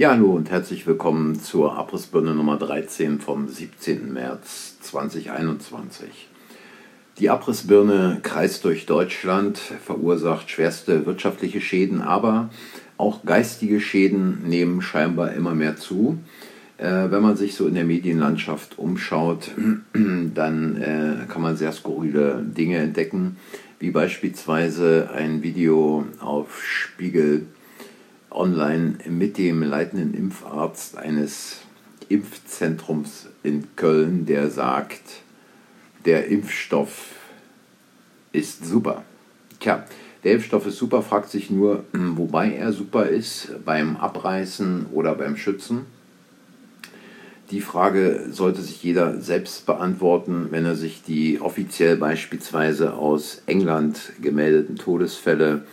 Ja, hallo und herzlich willkommen zur Abrissbirne Nummer 13 vom 17. März 2021. Die Abrissbirne kreist durch Deutschland, verursacht schwerste wirtschaftliche Schäden, aber auch geistige Schäden nehmen scheinbar immer mehr zu. Äh, wenn man sich so in der Medienlandschaft umschaut, dann äh, kann man sehr skurrile Dinge entdecken, wie beispielsweise ein Video auf Spiegel online mit dem leitenden Impfarzt eines Impfzentrums in Köln, der sagt, der Impfstoff ist super. Tja, der Impfstoff ist super, fragt sich nur, wobei er super ist, beim Abreißen oder beim Schützen. Die Frage sollte sich jeder selbst beantworten, wenn er sich die offiziell beispielsweise aus England gemeldeten Todesfälle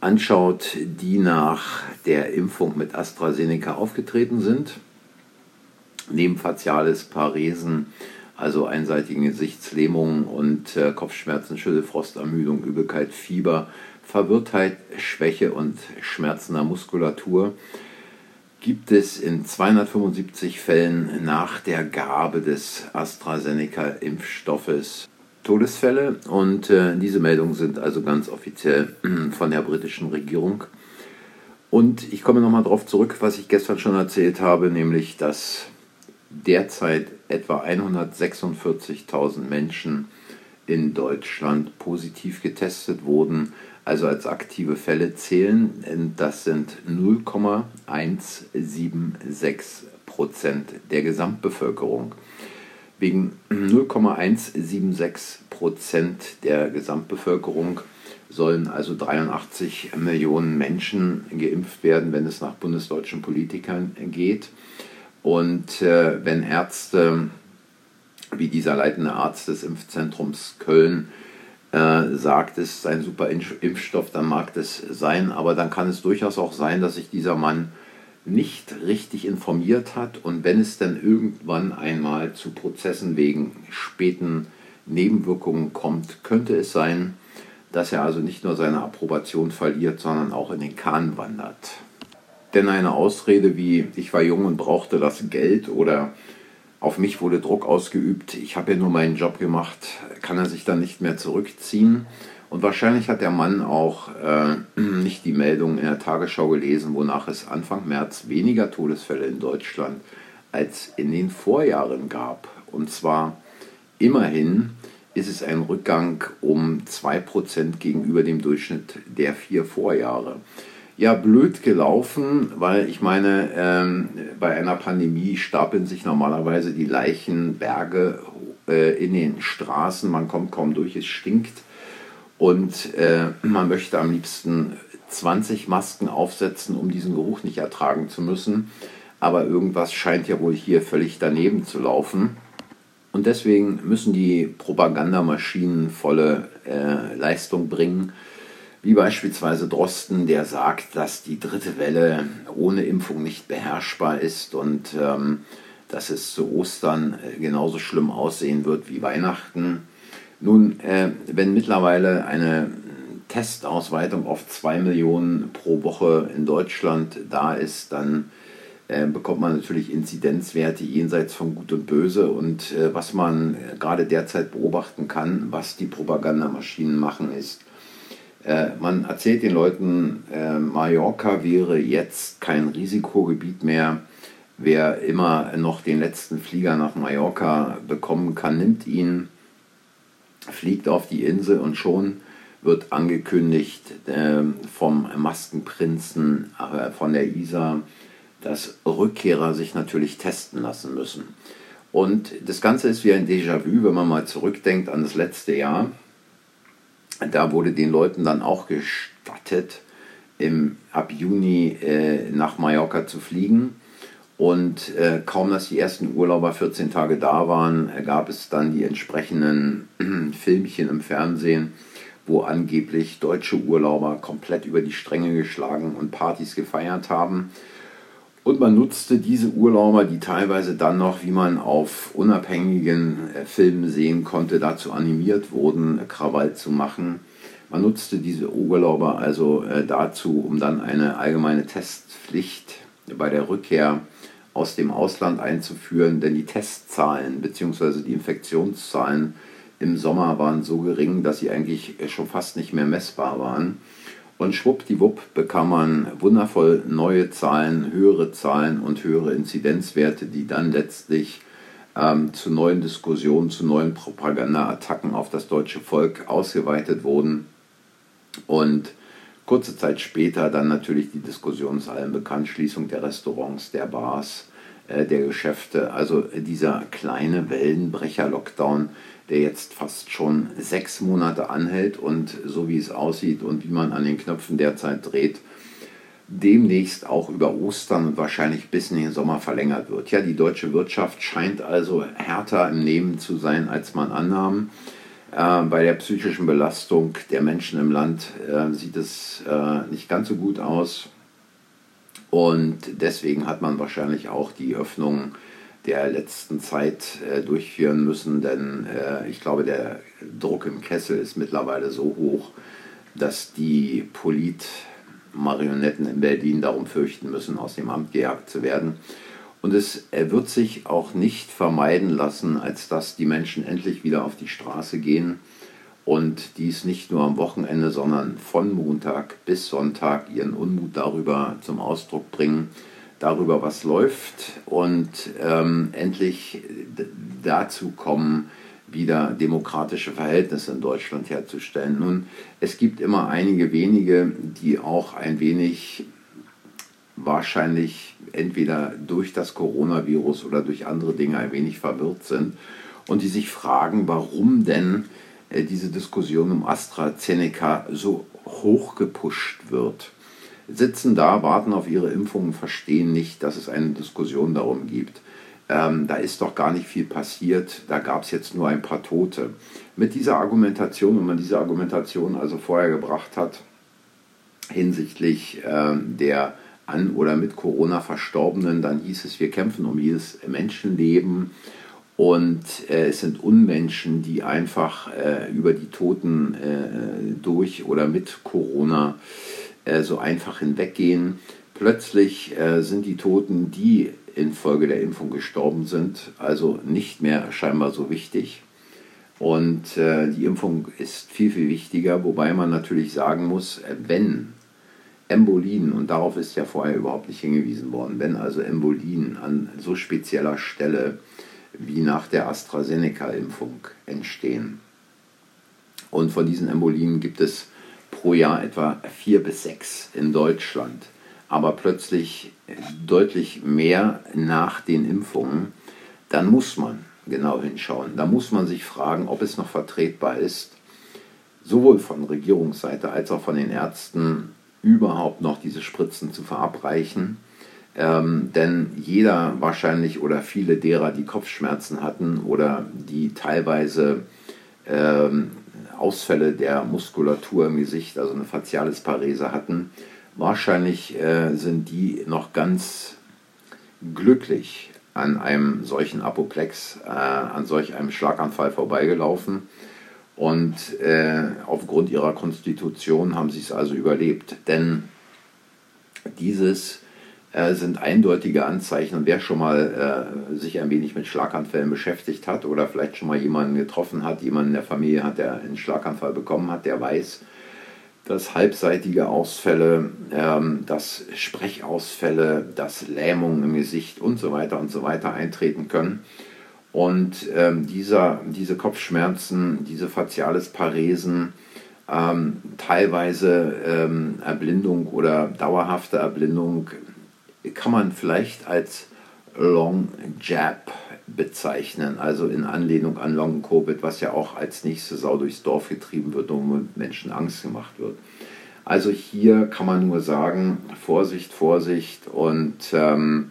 anschaut, die nach der Impfung mit AstraZeneca aufgetreten sind. Neben faciales Paresen, also einseitigen Gesichtslähmungen und äh, Kopfschmerzen, Schüttelfrost, Ermüdung, Übelkeit, Fieber, Verwirrtheit, Schwäche und Schmerzen der Muskulatur, gibt es in 275 Fällen nach der Gabe des AstraZeneca-Impfstoffes Todesfälle und äh, diese Meldungen sind also ganz offiziell äh, von der britischen Regierung. Und ich komme nochmal darauf zurück, was ich gestern schon erzählt habe, nämlich dass derzeit etwa 146.000 Menschen in Deutschland positiv getestet wurden, also als aktive Fälle zählen. Das sind 0,176 Prozent der Gesamtbevölkerung wegen 0,176 Prozent der Gesamtbevölkerung sollen also 83 Millionen Menschen geimpft werden, wenn es nach bundesdeutschen Politikern geht. Und äh, wenn Ärzte, wie dieser leitende Arzt des Impfzentrums Köln, äh, sagt, es ist ein super Impfstoff, dann mag das sein, aber dann kann es durchaus auch sein, dass sich dieser Mann nicht richtig informiert hat und wenn es dann irgendwann einmal zu Prozessen wegen späten Nebenwirkungen kommt, könnte es sein, dass er also nicht nur seine Approbation verliert, sondern auch in den Kahn wandert. Denn eine Ausrede wie ich war jung und brauchte das Geld oder auf mich wurde Druck ausgeübt, ich habe ja nur meinen Job gemacht, kann er sich dann nicht mehr zurückziehen. Und wahrscheinlich hat der Mann auch äh, nicht die Meldung in der Tagesschau gelesen, wonach es Anfang März weniger Todesfälle in Deutschland als in den Vorjahren gab. Und zwar immerhin ist es ein Rückgang um 2% gegenüber dem Durchschnitt der vier Vorjahre. Ja, blöd gelaufen, weil ich meine, ähm, bei einer Pandemie stapeln sich normalerweise die Leichenberge äh, in den Straßen, man kommt kaum durch, es stinkt und äh, man möchte am liebsten 20 Masken aufsetzen, um diesen Geruch nicht ertragen zu müssen. Aber irgendwas scheint ja wohl hier völlig daneben zu laufen. Und deswegen müssen die Propagandamaschinen volle äh, Leistung bringen. Wie beispielsweise Drosten, der sagt, dass die dritte Welle ohne Impfung nicht beherrschbar ist und ähm, dass es zu Ostern äh, genauso schlimm aussehen wird wie Weihnachten. Nun, äh, wenn mittlerweile eine Testausweitung auf 2 Millionen pro Woche in Deutschland da ist, dann äh, bekommt man natürlich Inzidenzwerte jenseits von Gut und Böse. Und äh, was man gerade derzeit beobachten kann, was die Propagandamaschinen machen, ist, äh, man erzählt den Leuten, äh, Mallorca wäre jetzt kein Risikogebiet mehr. Wer immer noch den letzten Flieger nach Mallorca bekommen kann, nimmt ihn fliegt auf die Insel und schon wird angekündigt äh, vom Maskenprinzen äh, von der ISA, dass Rückkehrer sich natürlich testen lassen müssen. Und das Ganze ist wie ein Déjà-vu, wenn man mal zurückdenkt an das letzte Jahr. Da wurde den Leuten dann auch gestattet, im, ab Juni äh, nach Mallorca zu fliegen. Und äh, kaum, dass die ersten Urlauber 14 Tage da waren, gab es dann die entsprechenden Filmchen im Fernsehen, wo angeblich deutsche Urlauber komplett über die Stränge geschlagen und Partys gefeiert haben. Und man nutzte diese Urlauber, die teilweise dann noch, wie man auf unabhängigen äh, Filmen sehen konnte, dazu animiert wurden, Krawall zu machen. Man nutzte diese Urlauber also äh, dazu, um dann eine allgemeine Testpflicht bei der Rückkehr aus dem Ausland einzuführen, denn die Testzahlen bzw. die Infektionszahlen im Sommer waren so gering, dass sie eigentlich schon fast nicht mehr messbar waren. Und schwuppdiwupp bekam man wundervoll neue Zahlen, höhere Zahlen und höhere Inzidenzwerte, die dann letztlich ähm, zu neuen Diskussionen, zu neuen Propagandaattacken auf das deutsche Volk ausgeweitet wurden. Und kurze Zeit später dann natürlich die Diskussion zu allem bekannt, Schließung der Restaurants, der Bars, äh, der Geschäfte. Also dieser kleine Wellenbrecher-Lockdown, der jetzt fast schon sechs Monate anhält und so wie es aussieht und wie man an den Knöpfen derzeit dreht, demnächst auch über Ostern und wahrscheinlich bis in den Sommer verlängert wird. Ja, die deutsche Wirtschaft scheint also härter im Nehmen zu sein, als man annahm. Äh, bei der psychischen Belastung der Menschen im Land äh, sieht es äh, nicht ganz so gut aus. Und deswegen hat man wahrscheinlich auch die Öffnung der letzten Zeit äh, durchführen müssen, denn äh, ich glaube, der Druck im Kessel ist mittlerweile so hoch, dass die Politmarionetten in Berlin darum fürchten müssen, aus dem Amt gejagt zu werden. Und es wird sich auch nicht vermeiden lassen, als dass die Menschen endlich wieder auf die Straße gehen und dies nicht nur am Wochenende, sondern von Montag bis Sonntag ihren Unmut darüber zum Ausdruck bringen, darüber, was läuft und ähm, endlich dazu kommen, wieder demokratische Verhältnisse in Deutschland herzustellen. Nun, es gibt immer einige wenige, die auch ein wenig wahrscheinlich entweder durch das Coronavirus oder durch andere Dinge ein wenig verwirrt sind und die sich fragen, warum denn diese Diskussion um AstraZeneca so hoch gepusht wird. Sitzen da, warten auf ihre Impfungen, verstehen nicht, dass es eine Diskussion darum gibt. Ähm, da ist doch gar nicht viel passiert, da gab es jetzt nur ein paar Tote. Mit dieser Argumentation, wenn man diese Argumentation also vorher gebracht hat, hinsichtlich ähm, der an oder mit Corona Verstorbenen, dann hieß es, wir kämpfen um jedes Menschenleben und äh, es sind Unmenschen, die einfach äh, über die Toten äh, durch oder mit Corona äh, so einfach hinweggehen. Plötzlich äh, sind die Toten, die infolge der Impfung gestorben sind, also nicht mehr scheinbar so wichtig. Und äh, die Impfung ist viel, viel wichtiger, wobei man natürlich sagen muss, wenn Embolien, und darauf ist ja vorher überhaupt nicht hingewiesen worden, wenn also Embolien an so spezieller Stelle wie nach der AstraZeneca-Impfung entstehen. Und von diesen Embolien gibt es pro Jahr etwa vier bis sechs in Deutschland, aber plötzlich deutlich mehr nach den Impfungen. Dann muss man genau hinschauen. Da muss man sich fragen, ob es noch vertretbar ist, sowohl von Regierungsseite als auch von den Ärzten überhaupt noch diese Spritzen zu verabreichen ähm, denn jeder wahrscheinlich oder viele derer, die Kopfschmerzen hatten oder die teilweise ähm, Ausfälle der Muskulatur im Gesicht, also eine facialis Parese hatten, wahrscheinlich äh, sind die noch ganz glücklich an einem solchen Apoplex, äh, an solch einem Schlaganfall vorbeigelaufen. Und äh, aufgrund ihrer Konstitution haben sie es also überlebt. Denn dieses äh, sind eindeutige Anzeichen. Und wer schon mal äh, sich ein wenig mit Schlaganfällen beschäftigt hat oder vielleicht schon mal jemanden getroffen hat, jemanden in der Familie hat, der einen Schlaganfall bekommen hat, der weiß, dass halbseitige Ausfälle, ähm, dass Sprechausfälle, dass Lähmungen im Gesicht und so weiter und so weiter eintreten können. Und ähm, dieser, diese Kopfschmerzen, diese faciales Paresen, ähm, teilweise ähm, Erblindung oder dauerhafte Erblindung kann man vielleicht als Long Jab bezeichnen, also in Anlehnung an Long Covid, was ja auch als nächste Sau durchs Dorf getrieben wird und Menschen Angst gemacht wird. Also hier kann man nur sagen, Vorsicht, Vorsicht und ähm,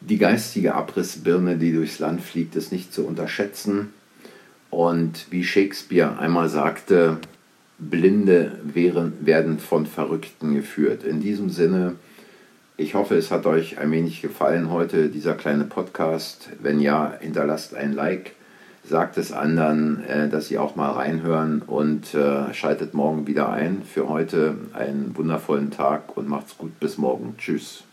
die geistige Abrissbirne, die durchs Land fliegt, ist nicht zu unterschätzen. Und wie Shakespeare einmal sagte, Blinde werden von Verrückten geführt. In diesem Sinne, ich hoffe, es hat euch ein wenig gefallen heute, dieser kleine Podcast. Wenn ja, hinterlasst ein Like, sagt es anderen, äh, dass sie auch mal reinhören und äh, schaltet morgen wieder ein. Für heute einen wundervollen Tag und macht's gut. Bis morgen. Tschüss.